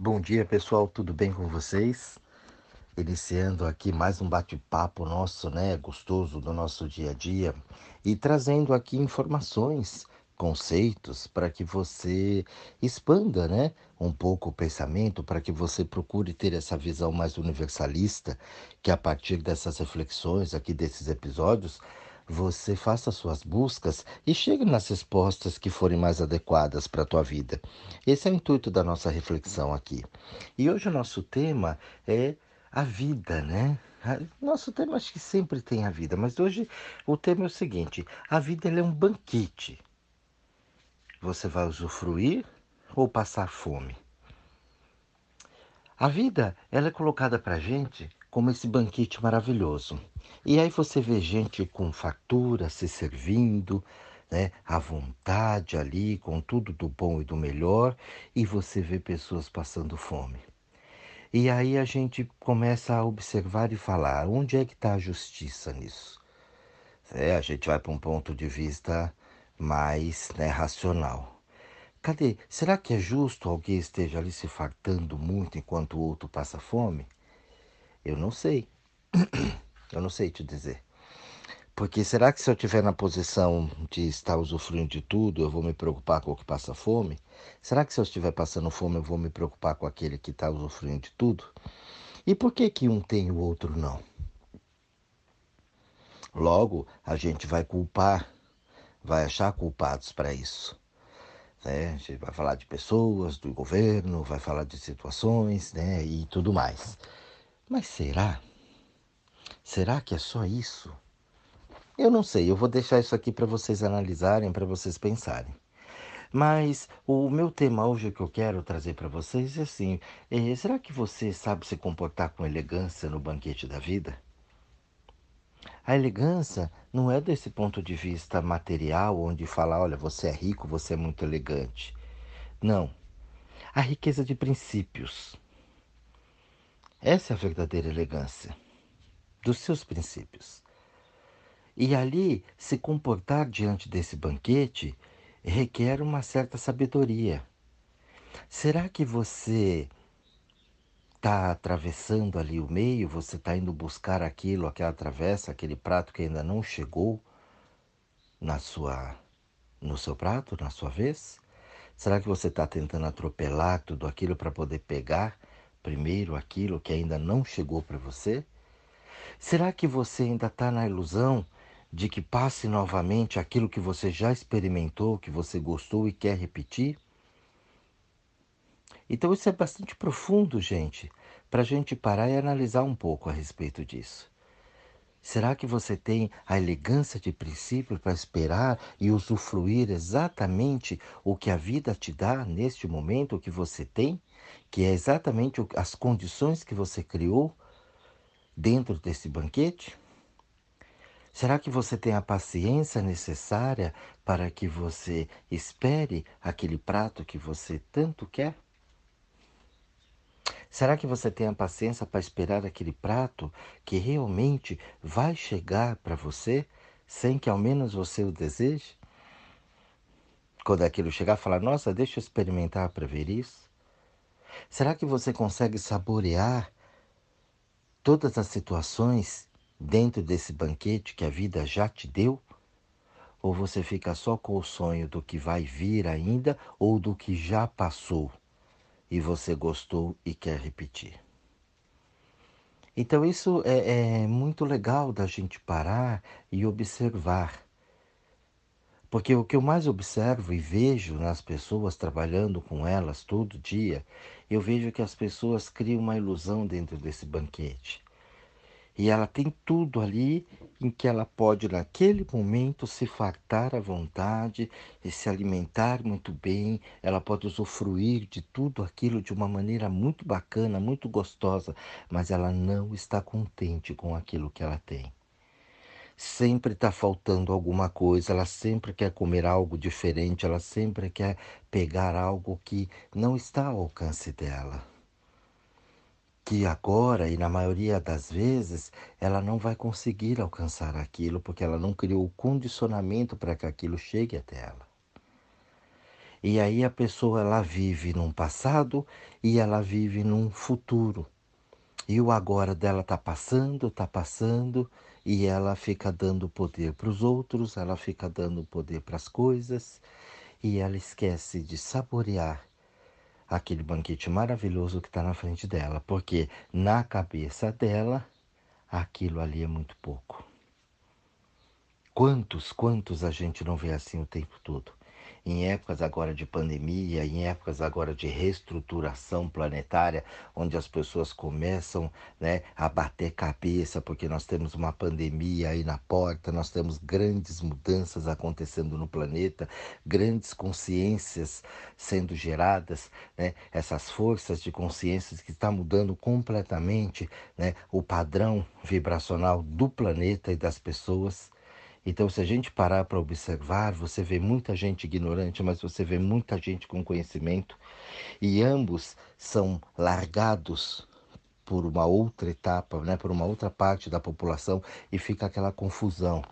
Bom dia, pessoal, tudo bem com vocês? Iniciando aqui mais um bate-papo nosso, né, gostoso do nosso dia a dia e trazendo aqui informações, conceitos para que você expanda, né, um pouco o pensamento, para que você procure ter essa visão mais universalista, que a partir dessas reflexões aqui desses episódios, você faça suas buscas e chegue nas respostas que forem mais adequadas para a tua vida. Esse é o intuito da nossa reflexão aqui. E hoje o nosso tema é a vida, né? Nosso tema acho que sempre tem a vida, mas hoje o tema é o seguinte: a vida é um banquete. Você vai usufruir ou passar fome? A vida ela é colocada para gente como esse banquete maravilhoso. E aí você vê gente com fartura se servindo, né, à vontade ali, com tudo do bom e do melhor, e você vê pessoas passando fome. E aí a gente começa a observar e falar: onde é que está a justiça nisso? É, a gente vai para um ponto de vista mais né, racional. Cadê? Será que é justo alguém esteja ali se fartando muito enquanto o outro passa fome? Eu não sei. Eu não sei te dizer. Porque será que se eu estiver na posição de estar usufruindo de tudo, eu vou me preocupar com o que passa fome? Será que se eu estiver passando fome, eu vou me preocupar com aquele que está usufruindo de tudo? E por que que um tem e o outro não? Logo, a gente vai culpar, vai achar culpados para isso. Né? A gente vai falar de pessoas, do governo, vai falar de situações né? e tudo mais. Mas será? Será que é só isso? Eu não sei, eu vou deixar isso aqui para vocês analisarem, para vocês pensarem. Mas o meu tema hoje que eu quero trazer para vocês é assim: é, será que você sabe se comportar com elegância no banquete da vida? A elegância não é desse ponto de vista material, onde fala, olha, você é rico, você é muito elegante. Não. A riqueza de princípios. Essa é a verdadeira elegância dos seus princípios. E ali, se comportar diante desse banquete requer uma certa sabedoria. Será que você está atravessando ali o meio, você está indo buscar aquilo, aquela travessa, aquele prato que ainda não chegou na sua, no seu prato, na sua vez? Será que você está tentando atropelar tudo aquilo para poder pegar primeiro aquilo que ainda não chegou para você? Será que você ainda está na ilusão de que passe novamente aquilo que você já experimentou, que você gostou e quer repetir? Então isso é bastante profundo, gente, para a gente parar e analisar um pouco a respeito disso. Será que você tem a elegância de princípio para esperar e usufruir exatamente o que a vida te dá neste momento, o que você tem, que é exatamente as condições que você criou dentro desse banquete? Será que você tem a paciência necessária para que você espere aquele prato que você tanto quer? Será que você tem a paciência para esperar aquele prato que realmente vai chegar para você sem que ao menos você o deseje? Quando aquilo chegar, falar: Nossa, deixa eu experimentar para ver isso. Será que você consegue saborear todas as situações dentro desse banquete que a vida já te deu? Ou você fica só com o sonho do que vai vir ainda ou do que já passou e você gostou e quer repetir? Então, isso é, é muito legal da gente parar e observar. Porque o que eu mais observo e vejo nas pessoas trabalhando com elas todo dia eu vejo que as pessoas criam uma ilusão dentro desse banquete. E ela tem tudo ali em que ela pode, naquele momento, se fartar à vontade e se alimentar muito bem. Ela pode usufruir de tudo aquilo de uma maneira muito bacana, muito gostosa, mas ela não está contente com aquilo que ela tem sempre está faltando alguma coisa, ela sempre quer comer algo diferente, ela sempre quer pegar algo que não está ao alcance dela. Que agora, e na maioria das vezes, ela não vai conseguir alcançar aquilo porque ela não criou o condicionamento para que aquilo chegue até ela. E aí a pessoa ela vive num passado e ela vive num futuro. E o agora dela tá passando, tá passando, e ela fica dando poder para os outros, ela fica dando poder para as coisas, e ela esquece de saborear aquele banquete maravilhoso que está na frente dela, porque na cabeça dela aquilo ali é muito pouco. Quantos, quantos a gente não vê assim o tempo todo? Em épocas agora de pandemia, em épocas agora de reestruturação planetária, onde as pessoas começam né, a bater cabeça, porque nós temos uma pandemia aí na porta, nós temos grandes mudanças acontecendo no planeta, grandes consciências sendo geradas, né, essas forças de consciências que estão mudando completamente né, o padrão vibracional do planeta e das pessoas. Então, se a gente parar para observar, você vê muita gente ignorante, mas você vê muita gente com conhecimento, e ambos são largados por uma outra etapa, né, por uma outra parte da população, e fica aquela confusão.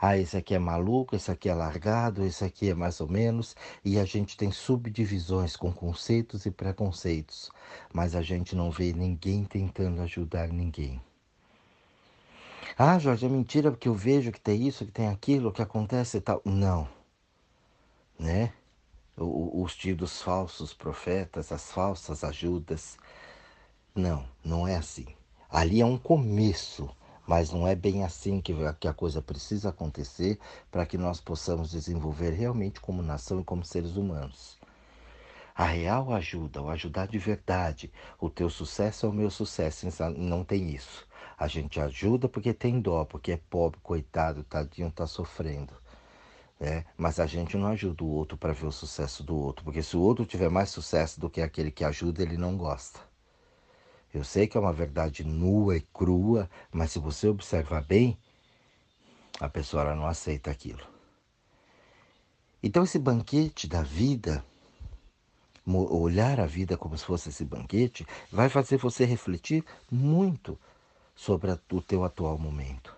Ah, esse aqui é maluco, esse aqui é largado, esse aqui é mais ou menos, e a gente tem subdivisões com conceitos e preconceitos, mas a gente não vê ninguém tentando ajudar ninguém. Ah, Jorge, é mentira porque eu vejo que tem isso, que tem aquilo, que acontece e tal. Não. Né? Os tidos falsos profetas, as falsas ajudas. Não, não é assim. Ali é um começo, mas não é bem assim que, que a coisa precisa acontecer para que nós possamos desenvolver realmente como nação e como seres humanos. A real ajuda, o ajudar de verdade, o teu sucesso é o meu sucesso, não tem isso. A gente ajuda porque tem dó, porque é pobre, coitado, tadinho, tá sofrendo. Né? Mas a gente não ajuda o outro para ver o sucesso do outro, porque se o outro tiver mais sucesso do que aquele que ajuda, ele não gosta. Eu sei que é uma verdade nua e crua, mas se você observar bem, a pessoa não aceita aquilo. Então esse banquete da vida, olhar a vida como se fosse esse banquete, vai fazer você refletir muito sobre o teu atual momento,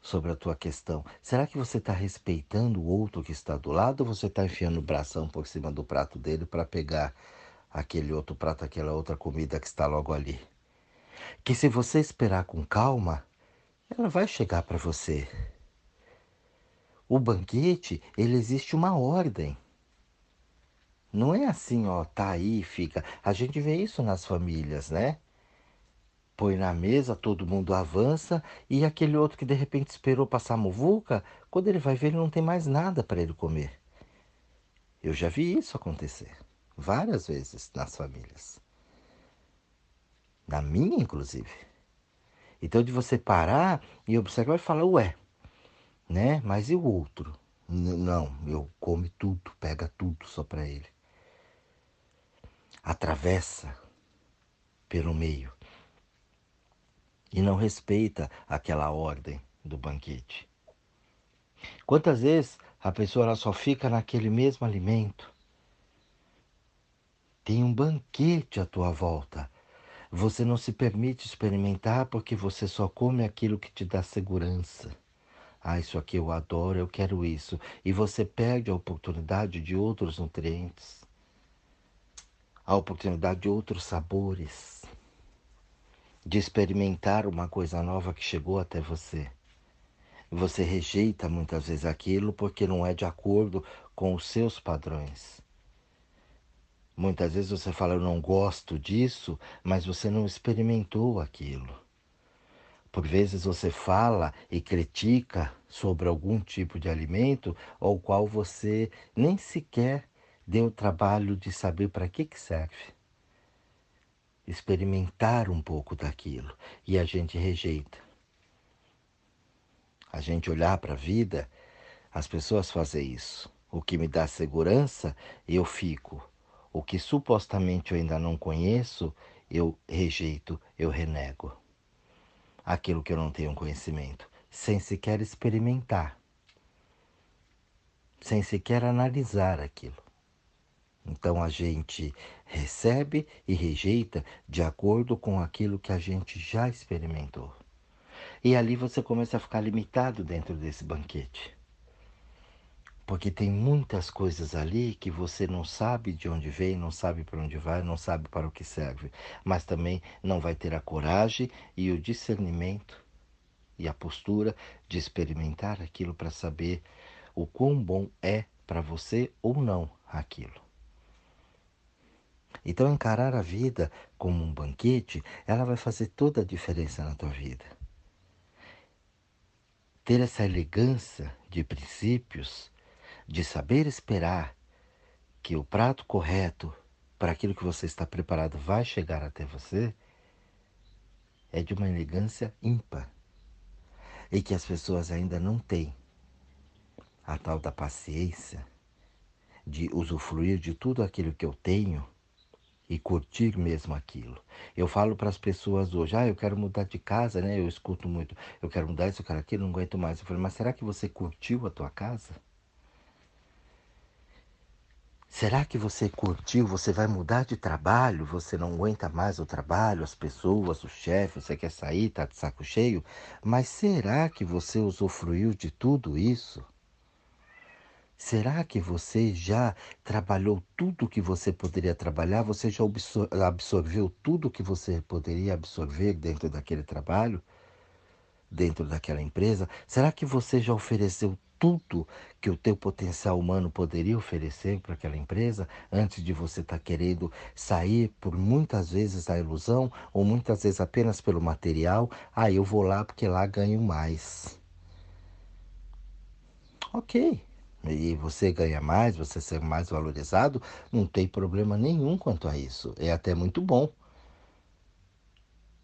sobre a tua questão. Será que você está respeitando o outro que está do lado ou você está enfiando o bração por cima do prato dele para pegar aquele outro prato, aquela outra comida que está logo ali? Que se você esperar com calma, ela vai chegar para você. O banquete, ele existe uma ordem. Não é assim, ó, tá aí, fica. A gente vê isso nas famílias, né? Põe na mesa, todo mundo avança e aquele outro que de repente esperou passar a muvuca, quando ele vai ver, ele não tem mais nada para ele comer. Eu já vi isso acontecer várias vezes nas famílias. Na minha, inclusive. Então, de você parar e observar e falar, ué, né? Mas e o outro? N não, eu come tudo, pega tudo só para ele. Atravessa pelo meio e não respeita aquela ordem do banquete. Quantas vezes a pessoa só fica naquele mesmo alimento? Tem um banquete à tua volta. Você não se permite experimentar porque você só come aquilo que te dá segurança. Ah, isso aqui eu adoro, eu quero isso. E você perde a oportunidade de outros nutrientes, a oportunidade de outros sabores de experimentar uma coisa nova que chegou até você. Você rejeita muitas vezes aquilo porque não é de acordo com os seus padrões. Muitas vezes você fala, eu não gosto disso, mas você não experimentou aquilo. Por vezes você fala e critica sobre algum tipo de alimento ao qual você nem sequer deu o trabalho de saber para que, que serve experimentar um pouco daquilo e a gente rejeita. A gente olhar para a vida, as pessoas fazem isso. O que me dá segurança, eu fico. O que supostamente eu ainda não conheço, eu rejeito, eu renego. Aquilo que eu não tenho conhecimento, sem sequer experimentar, sem sequer analisar aquilo. Então a gente recebe e rejeita de acordo com aquilo que a gente já experimentou. E ali você começa a ficar limitado dentro desse banquete. Porque tem muitas coisas ali que você não sabe de onde vem, não sabe para onde vai, não sabe para o que serve, mas também não vai ter a coragem e o discernimento e a postura de experimentar aquilo para saber o quão bom é para você ou não aquilo. Então, encarar a vida como um banquete, ela vai fazer toda a diferença na tua vida. Ter essa elegância de princípios, de saber esperar que o prato correto para aquilo que você está preparado vai chegar até você, é de uma elegância ímpar e que as pessoas ainda não têm a tal da paciência de usufruir de tudo aquilo que eu tenho e curtir mesmo aquilo. Eu falo para as pessoas hoje, ah, eu quero mudar de casa, né? Eu escuto muito, eu quero mudar isso, eu quero aquilo, não aguento mais. Eu falei, mas será que você curtiu a tua casa? Será que você curtiu? Você vai mudar de trabalho? Você não aguenta mais o trabalho, as pessoas, o chefe, você quer sair, tá de saco cheio? Mas será que você usufruiu de tudo isso? Será que você já trabalhou tudo que você poderia trabalhar? Você já absorveu tudo que você poderia absorver dentro daquele trabalho? Dentro daquela empresa? Será que você já ofereceu tudo que o teu potencial humano poderia oferecer para aquela empresa antes de você estar tá querendo sair por muitas vezes da ilusão ou muitas vezes apenas pelo material? Ah, eu vou lá porque lá ganho mais. Ok, e você ganha mais, você ser mais valorizado, não tem problema nenhum quanto a isso. É até muito bom.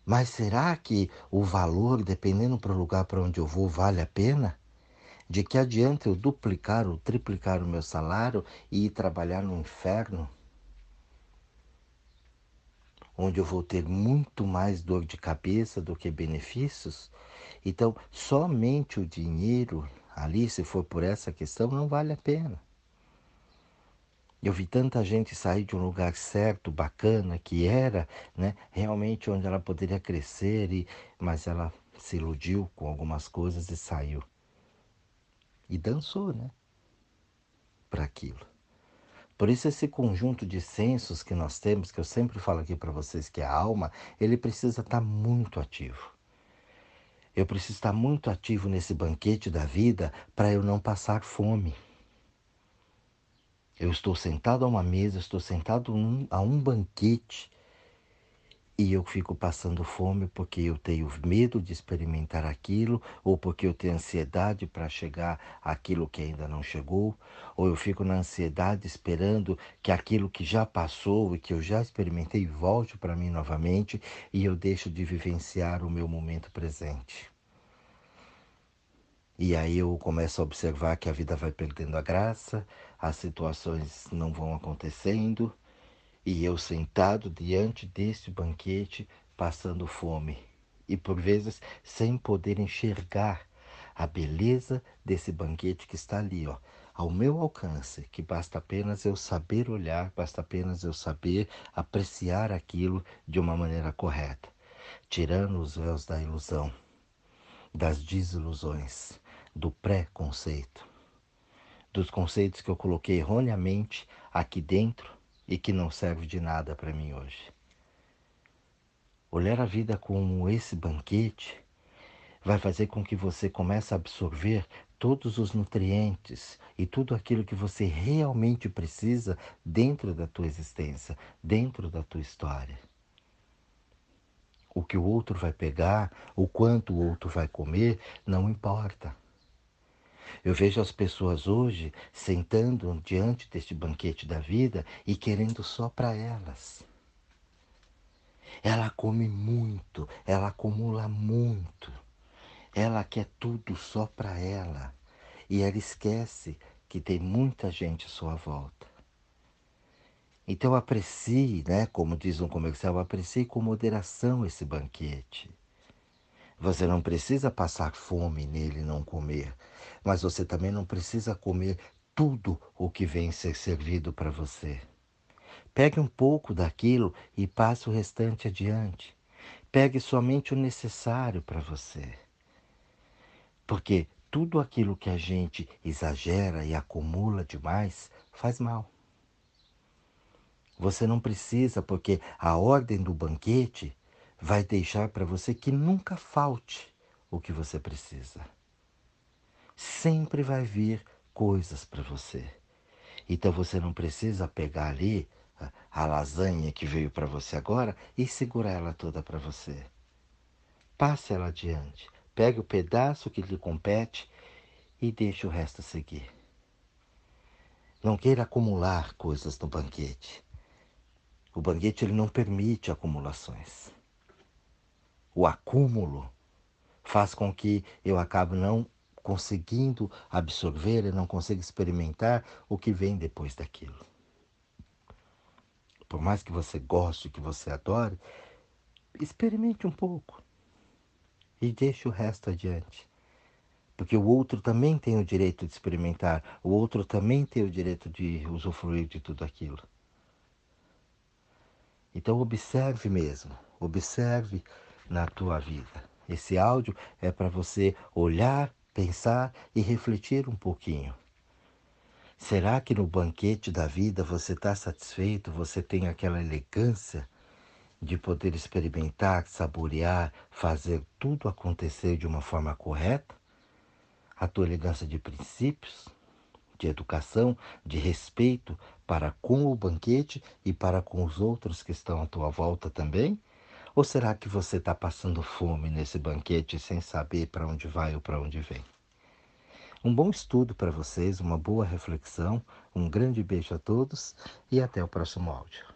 Mas será que o valor, dependendo para o lugar para onde eu vou, vale a pena? De que adianta eu duplicar ou triplicar o meu salário e ir trabalhar no inferno? Onde eu vou ter muito mais dor de cabeça do que benefícios? Então, somente o dinheiro ali, se for por essa questão, não vale a pena. Eu vi tanta gente sair de um lugar certo, bacana, que era né, realmente onde ela poderia crescer, e, mas ela se iludiu com algumas coisas e saiu. E dançou, né? Para aquilo. Por isso esse conjunto de sensos que nós temos, que eu sempre falo aqui para vocês que é a alma, ele precisa estar tá muito ativo. Eu preciso estar muito ativo nesse banquete da vida para eu não passar fome. Eu estou sentado a uma mesa, estou sentado a um banquete e eu fico passando fome porque eu tenho medo de experimentar aquilo, ou porque eu tenho ansiedade para chegar àquilo que ainda não chegou, ou eu fico na ansiedade esperando que aquilo que já passou e que eu já experimentei volte para mim novamente e eu deixo de vivenciar o meu momento presente. E aí eu começo a observar que a vida vai perdendo a graça, as situações não vão acontecendo, e eu sentado diante deste banquete, passando fome, e por vezes sem poder enxergar a beleza desse banquete que está ali, ó, ao meu alcance, que basta apenas eu saber olhar, basta apenas eu saber apreciar aquilo de uma maneira correta, tirando os véus da ilusão, das desilusões do pré-conceito, dos conceitos que eu coloquei erroneamente aqui dentro e que não serve de nada para mim hoje. Olhar a vida como esse banquete vai fazer com que você comece a absorver todos os nutrientes e tudo aquilo que você realmente precisa dentro da tua existência, dentro da tua história. O que o outro vai pegar, o quanto o outro vai comer, não importa. Eu vejo as pessoas hoje sentando diante deste banquete da vida e querendo só para elas. Ela come muito, ela acumula muito. Ela quer tudo só para ela. E ela esquece que tem muita gente à sua volta. Então aprecie, né, como diz um comercial, aprecie com moderação esse banquete. Você não precisa passar fome nele e não comer, mas você também não precisa comer tudo o que vem ser servido para você. Pegue um pouco daquilo e passe o restante adiante. Pegue somente o necessário para você. Porque tudo aquilo que a gente exagera e acumula demais faz mal. Você não precisa, porque a ordem do banquete vai deixar para você que nunca falte o que você precisa. Sempre vai vir coisas para você. Então você não precisa pegar ali a lasanha que veio para você agora e segurar ela toda para você. Passe ela adiante. Pegue o pedaço que lhe compete e deixe o resto seguir. Não queira acumular coisas no banquete. O banquete ele não permite acumulações. O acúmulo faz com que eu acabe não conseguindo absorver e não consiga experimentar o que vem depois daquilo. Por mais que você goste, que você adore, experimente um pouco e deixe o resto adiante. Porque o outro também tem o direito de experimentar, o outro também tem o direito de usufruir de tudo aquilo. Então observe mesmo, observe na tua vida. Esse áudio é para você olhar, pensar e refletir um pouquinho. Será que no banquete da vida você está satisfeito? Você tem aquela elegância de poder experimentar, saborear, fazer tudo acontecer de uma forma correta? A tua elegância de princípios, de educação, de respeito para com o banquete e para com os outros que estão à tua volta também? Ou será que você está passando fome nesse banquete sem saber para onde vai ou para onde vem? Um bom estudo para vocês, uma boa reflexão, um grande beijo a todos e até o próximo áudio.